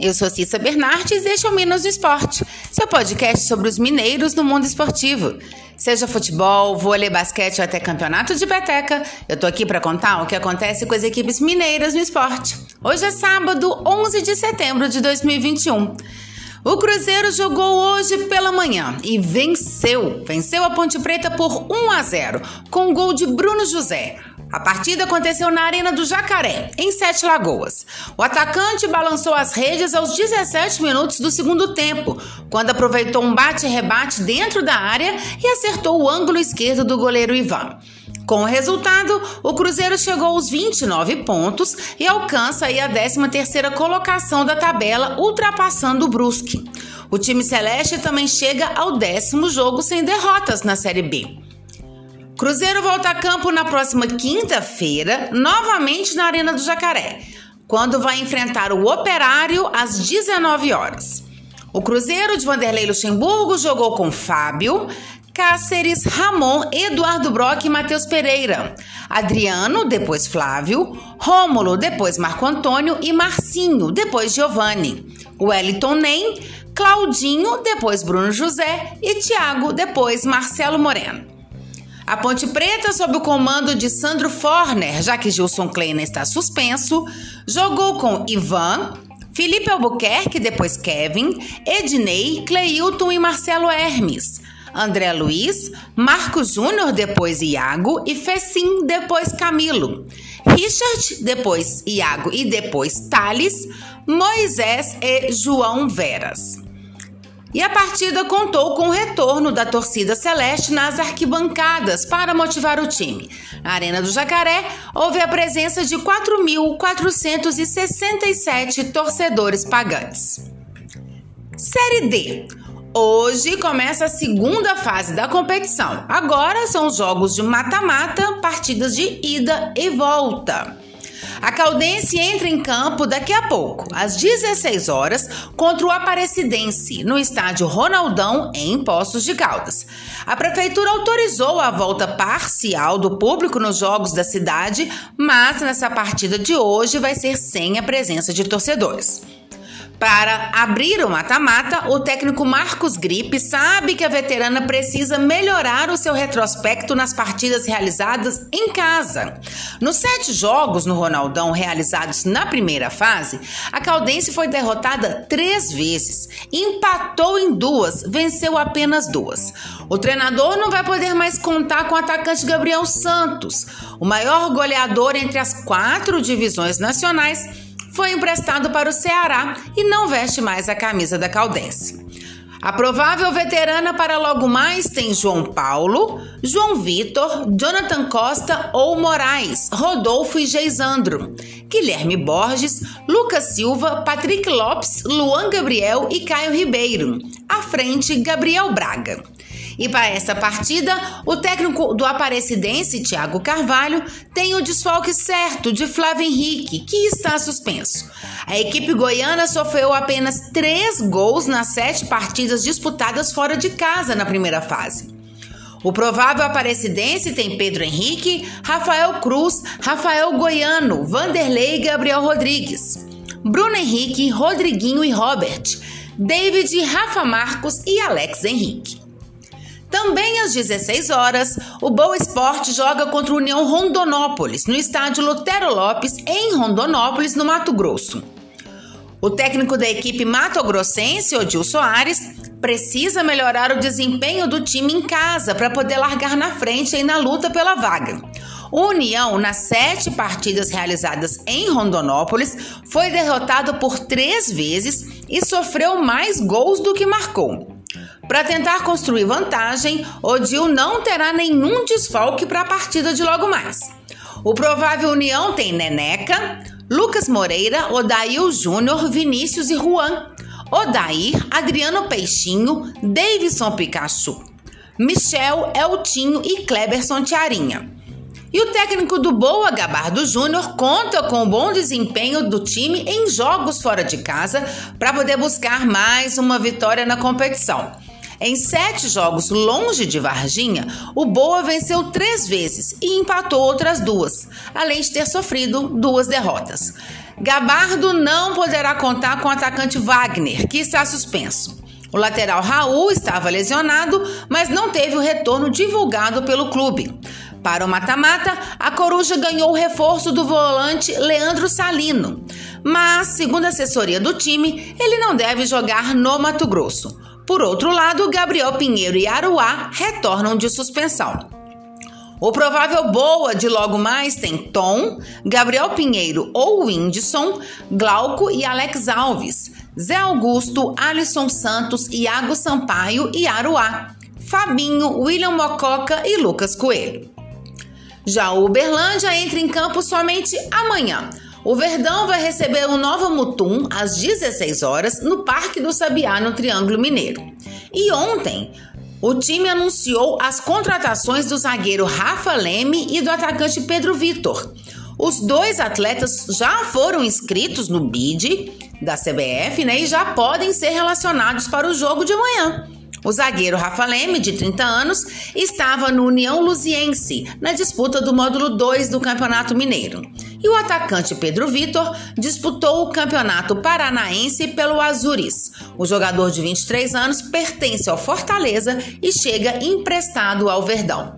Eu sou Cissa Bernardes e este é o Minas do Esporte, seu podcast sobre os mineiros no mundo esportivo. Seja futebol, vôlei, basquete ou até campeonato de peteca, eu tô aqui para contar o que acontece com as equipes mineiras no esporte. Hoje é sábado, 11 de setembro de 2021. O Cruzeiro jogou hoje pela manhã e venceu. Venceu a Ponte Preta por 1 a 0, com o gol de Bruno José. A partida aconteceu na Arena do Jacaré, em Sete Lagoas. O atacante balançou as redes aos 17 minutos do segundo tempo, quando aproveitou um bate-rebate dentro da área e acertou o ângulo esquerdo do goleiro Ivan. Com o resultado, o Cruzeiro chegou aos 29 pontos e alcança a 13ª colocação da tabela, ultrapassando o Brusque. O time celeste também chega ao décimo jogo sem derrotas na Série B. Cruzeiro volta a campo na próxima quinta-feira, novamente na Arena do Jacaré, quando vai enfrentar o Operário às 19 horas. O Cruzeiro de Vanderlei Luxemburgo jogou com Fábio, Cáceres, Ramon, Eduardo Brock e Matheus Pereira. Adriano, depois Flávio, Rômulo, depois Marco Antônio e Marcinho, depois Giovanni. Wellington Nem, Claudinho, depois Bruno José e Thiago, depois Marcelo Moreno. A Ponte Preta, sob o comando de Sandro Forner, já que Gilson Kleina está suspenso, jogou com Ivan, Felipe Albuquerque, depois Kevin, Ednei, Cleilton e Marcelo Hermes. André Luiz, Marcos Júnior, depois Iago e Fecim, depois Camilo. Richard, depois Iago e depois Thales, Moisés e João Veras. E a partida contou com o retorno da torcida celeste nas arquibancadas para motivar o time. Na Arena do Jacaré, houve a presença de 4.467 torcedores pagantes. Série D. Hoje começa a segunda fase da competição. Agora são os jogos de mata-mata, partidas de ida e volta. A Caldense entra em campo daqui a pouco, às 16 horas, contra o Aparecidense, no estádio Ronaldão, em Poços de Caldas. A prefeitura autorizou a volta parcial do público nos jogos da cidade, mas nessa partida de hoje vai ser sem a presença de torcedores. Para abrir o mata-mata, o técnico Marcos Gripe sabe que a veterana precisa melhorar o seu retrospecto nas partidas realizadas em casa. Nos sete jogos no Ronaldão realizados na primeira fase, a Caldense foi derrotada três vezes, empatou em duas, venceu apenas duas. O treinador não vai poder mais contar com o atacante Gabriel Santos, o maior goleador entre as quatro divisões nacionais foi emprestado para o Ceará e não veste mais a camisa da Caldense. A provável veterana para logo mais tem João Paulo, João Vitor, Jonathan Costa ou Moraes, Rodolfo e Geisandro, Guilherme Borges, Lucas Silva, Patrick Lopes, Luan Gabriel e Caio Ribeiro. À frente, Gabriel Braga. E para essa partida, o técnico do Aparecidense, Thiago Carvalho, tem o desfalque certo de Flávio Henrique, que está suspenso. A equipe goiana sofreu apenas três gols nas sete partidas disputadas fora de casa na primeira fase. O provável aparecidense tem Pedro Henrique, Rafael Cruz, Rafael Goiano, Vanderlei e Gabriel Rodrigues. Bruno Henrique, Rodriguinho e Robert. David, Rafa Marcos e Alex Henrique. Também às 16 horas, o Boa Esporte joga contra o União Rondonópolis, no estádio Lutero Lopes, em Rondonópolis, no Mato Grosso. O técnico da equipe mato-grossense, Odil Soares, precisa melhorar o desempenho do time em casa para poder largar na frente e na luta pela vaga. O União, nas sete partidas realizadas em Rondonópolis, foi derrotado por três vezes e sofreu mais gols do que marcou. Para tentar construir vantagem, Odil não terá nenhum desfalque para a partida de logo mais. O provável União tem Neneca, Lucas Moreira, Odail Júnior, Vinícius e Juan. Odair, Adriano Peixinho, Davidson Pikachu, Michel, Eltinho e Kleberson Tiarinha. E o técnico do Boa Gabardo Júnior conta com o bom desempenho do time em jogos fora de casa para poder buscar mais uma vitória na competição. Em sete jogos longe de Varginha, o Boa venceu três vezes e empatou outras duas, além de ter sofrido duas derrotas. Gabardo não poderá contar com o atacante Wagner, que está suspenso. O lateral Raul estava lesionado, mas não teve o retorno divulgado pelo clube. Para o mata-mata, a Coruja ganhou o reforço do volante Leandro Salino. Mas, segundo a assessoria do time, ele não deve jogar no Mato Grosso. Por outro lado, Gabriel Pinheiro e Aruá retornam de suspensão. O provável boa de logo mais tem Tom, Gabriel Pinheiro ou Whindersson, Glauco e Alex Alves, Zé Augusto, Alisson Santos, Iago Sampaio e Aruá, Fabinho, William Mococa e Lucas Coelho. Já o Uberlândia entra em campo somente amanhã. O Verdão vai receber o Nova Mutum às 16 horas no Parque do Sabiá, no Triângulo Mineiro. E ontem, o time anunciou as contratações do zagueiro Rafa Leme e do atacante Pedro Vitor. Os dois atletas já foram inscritos no BID da CBF né, e já podem ser relacionados para o jogo de amanhã. O zagueiro Rafa Leme, de 30 anos, estava no União Luziense, na disputa do módulo 2 do Campeonato Mineiro. E o atacante Pedro Vitor disputou o Campeonato Paranaense pelo Azures. O jogador de 23 anos pertence ao Fortaleza e chega emprestado ao Verdão.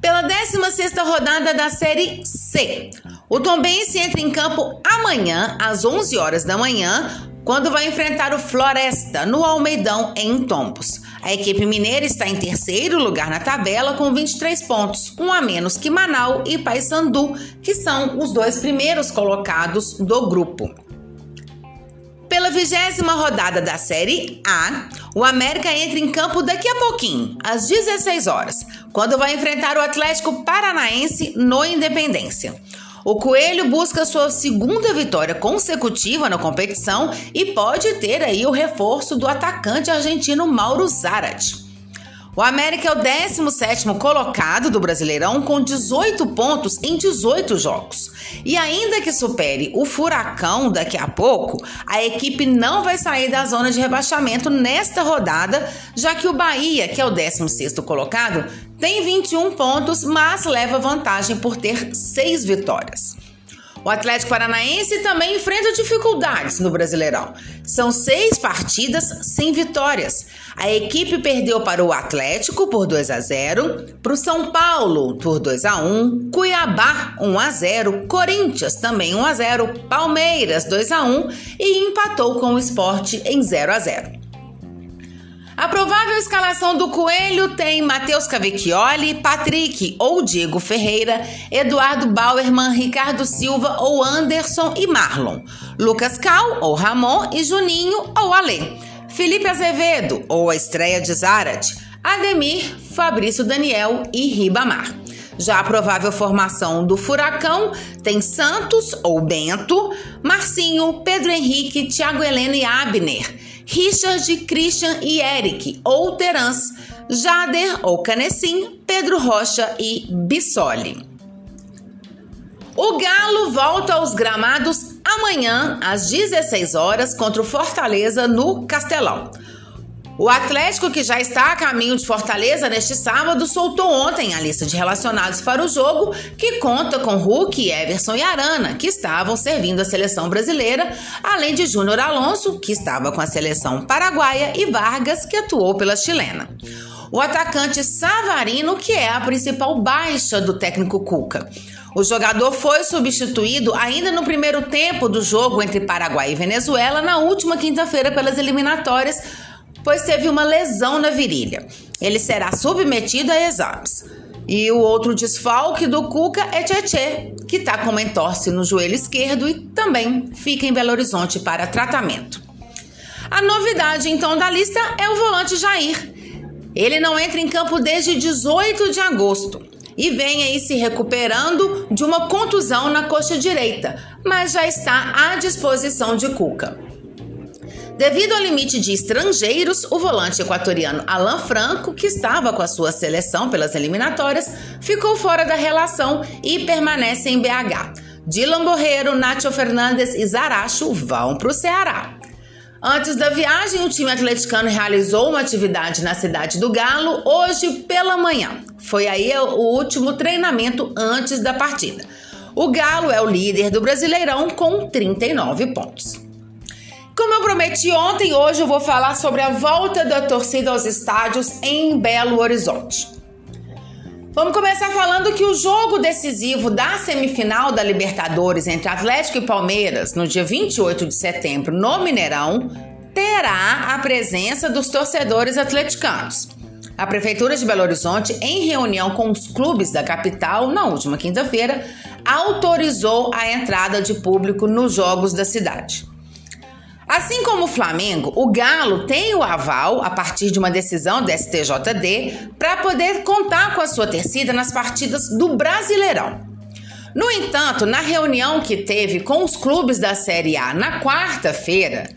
Pela 16ª rodada da Série C, o Tombense entra em campo amanhã às 11 horas da manhã quando vai enfrentar o Floresta no Almeidão em Tombos. A equipe mineira está em terceiro lugar na tabela com 23 pontos, um a menos que Manaus e Paysandu, que são os dois primeiros colocados do grupo. Pela vigésima rodada da Série A, o América entra em campo daqui a pouquinho, às 16 horas, quando vai enfrentar o Atlético Paranaense no Independência. O Coelho busca sua segunda vitória consecutiva na competição e pode ter aí o reforço do atacante argentino Mauro Zarate. O América é o 17º colocado do Brasileirão com 18 pontos em 18 jogos. E ainda que supere o Furacão daqui a pouco, a equipe não vai sair da zona de rebaixamento nesta rodada, já que o Bahia, que é o 16º colocado, tem 21 pontos, mas leva vantagem por ter 6 vitórias. O Atlético Paranaense também enfrenta dificuldades no Brasileirão. São seis partidas sem vitórias. A equipe perdeu para o Atlético por 2 a 0, para o São Paulo por 2 a 1, Cuiabá 1 a 0, Corinthians também 1 a 0, Palmeiras 2 a 1 e empatou com o Esporte em 0 a 0. A provável escalação do Coelho tem Matheus Cavecchioli, Patrick ou Diego Ferreira, Eduardo Bauerman, Ricardo Silva ou Anderson e Marlon, Lucas Cal ou Ramon e Juninho ou Alê, Felipe Azevedo ou a estreia de Zarat, Ademir, Fabrício Daniel e Ribamar. Já a provável formação do Furacão tem Santos ou Bento, Marcinho, Pedro Henrique, Thiago Heleno e Abner. Richard, Christian e Eric, ou Terans, Jader ou Canecim, Pedro Rocha e Bissoli. O Galo volta aos gramados amanhã às 16 horas contra o Fortaleza no Castelão. O Atlético, que já está a caminho de Fortaleza neste sábado, soltou ontem a lista de relacionados para o jogo, que conta com Hulk, Everson e Arana, que estavam servindo a seleção brasileira, além de Júnior Alonso, que estava com a seleção paraguaia, e Vargas, que atuou pela chilena. O atacante Savarino, que é a principal baixa do técnico Cuca. O jogador foi substituído ainda no primeiro tempo do jogo entre Paraguai e Venezuela na última quinta-feira pelas eliminatórias pois teve uma lesão na virilha. Ele será submetido a exames. E o outro desfalque do Cuca é Tietê, que está com uma entorse no joelho esquerdo e também fica em Belo Horizonte para tratamento. A novidade então da lista é o volante Jair. Ele não entra em campo desde 18 de agosto e vem aí se recuperando de uma contusão na coxa direita, mas já está à disposição de Cuca. Devido ao limite de estrangeiros, o volante equatoriano Alan Franco, que estava com a sua seleção pelas eliminatórias, ficou fora da relação e permanece em BH. Dylan Borreiro, Nacho Fernandes e Zaracho vão para o Ceará. Antes da viagem, o time atleticano realizou uma atividade na cidade do Galo hoje pela manhã. Foi aí o último treinamento antes da partida. O Galo é o líder do Brasileirão com 39 pontos. Como eu prometi ontem, hoje eu vou falar sobre a volta da torcida aos estádios em Belo Horizonte. Vamos começar falando que o jogo decisivo da semifinal da Libertadores entre Atlético e Palmeiras, no dia 28 de setembro, no Mineirão, terá a presença dos torcedores atleticanos. A Prefeitura de Belo Horizonte, em reunião com os clubes da capital na última quinta-feira, autorizou a entrada de público nos jogos da cidade. Assim como o Flamengo, o Galo tem o aval, a partir de uma decisão do STJD, para poder contar com a sua torcida nas partidas do Brasileirão. No entanto, na reunião que teve com os clubes da Série A na quarta-feira,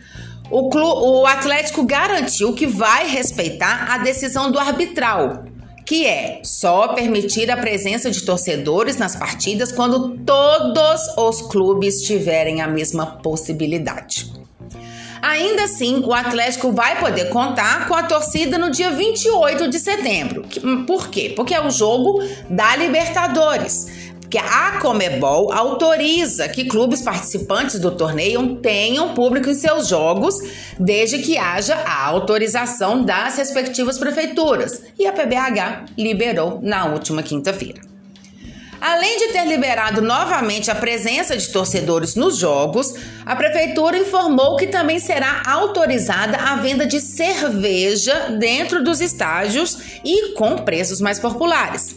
o, o, Atlético garantiu que vai respeitar a decisão do arbitral, que é só permitir a presença de torcedores nas partidas quando todos os clubes tiverem a mesma possibilidade. Ainda assim, o Atlético vai poder contar com a torcida no dia 28 de setembro. Por quê? Porque é o jogo da Libertadores que a Comebol autoriza que clubes participantes do torneio tenham público em seus jogos, desde que haja a autorização das respectivas prefeituras. E a PBH liberou na última quinta-feira. Além de ter liberado novamente a presença de torcedores nos jogos, a prefeitura informou que também será autorizada a venda de cerveja dentro dos estágios e com preços mais populares.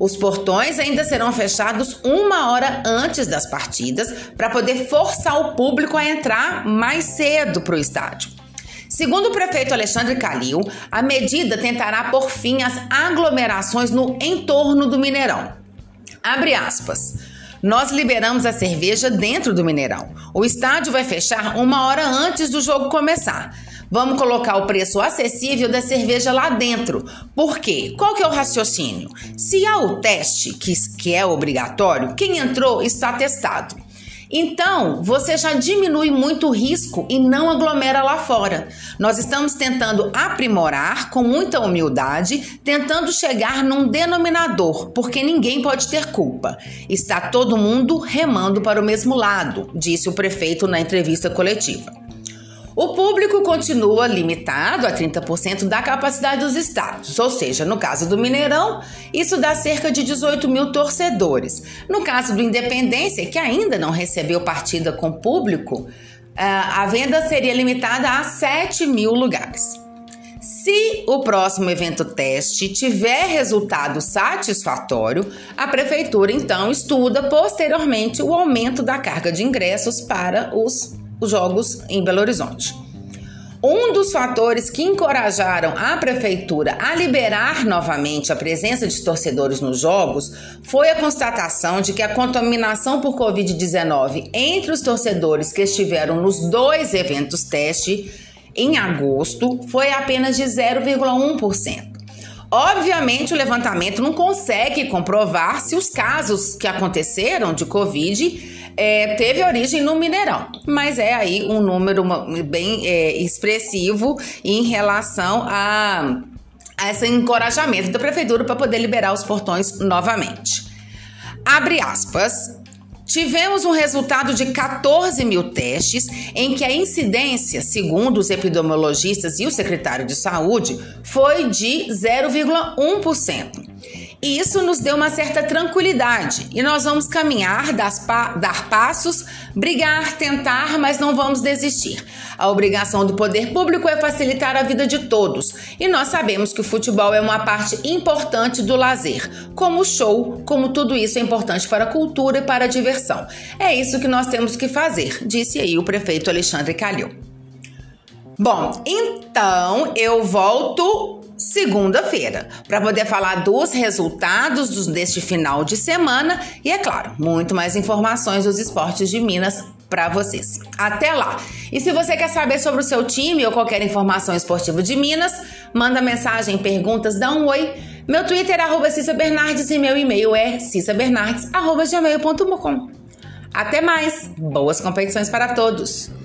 Os portões ainda serão fechados uma hora antes das partidas para poder forçar o público a entrar mais cedo para o estádio. Segundo o prefeito Alexandre Calil, a medida tentará por fim às aglomerações no entorno do Mineirão. Abre aspas. Nós liberamos a cerveja dentro do Mineirão. O estádio vai fechar uma hora antes do jogo começar. Vamos colocar o preço acessível da cerveja lá dentro. Por quê? Qual que é o raciocínio? Se há o teste, que, que é obrigatório, quem entrou está testado. Então, você já diminui muito o risco e não aglomera lá fora. Nós estamos tentando aprimorar com muita humildade, tentando chegar num denominador, porque ninguém pode ter culpa. Está todo mundo remando para o mesmo lado, disse o prefeito na entrevista coletiva. O público continua limitado a 30% da capacidade dos estádios, ou seja, no caso do Mineirão, isso dá cerca de 18 mil torcedores. No caso do Independência, que ainda não recebeu partida com público, a venda seria limitada a 7 mil lugares. Se o próximo evento teste tiver resultado satisfatório, a prefeitura então estuda posteriormente o aumento da carga de ingressos para os os Jogos em Belo Horizonte. Um dos fatores que encorajaram a prefeitura a liberar novamente a presença de torcedores nos jogos foi a constatação de que a contaminação por Covid-19 entre os torcedores que estiveram nos dois eventos teste em agosto foi apenas de 0,1%. Obviamente, o levantamento não consegue comprovar se os casos que aconteceram de Covid é, teve origem no Mineirão, mas é aí um número bem é, expressivo em relação a, a esse encorajamento da prefeitura para poder liberar os portões novamente. Abre aspas. Tivemos um resultado de 14 mil testes, em que a incidência, segundo os epidemiologistas e o secretário de saúde, foi de 0,1%. E isso nos deu uma certa tranquilidade. E nós vamos caminhar, dar passos, brigar, tentar, mas não vamos desistir. A obrigação do poder público é facilitar a vida de todos. E nós sabemos que o futebol é uma parte importante do lazer, como o show, como tudo isso é importante para a cultura e para a diversão. É isso que nós temos que fazer, disse aí o prefeito Alexandre Calil. Bom, então eu volto segunda-feira, para poder falar dos resultados deste final de semana e, é claro, muito mais informações dos esportes de Minas para vocês. Até lá! E se você quer saber sobre o seu time ou qualquer informação esportiva de Minas, manda mensagem, perguntas, dá um oi. Meu Twitter é arroba Cissa Bernardes e meu e-mail é cissabernardes.gmail.com Até mais! Boas competições para todos!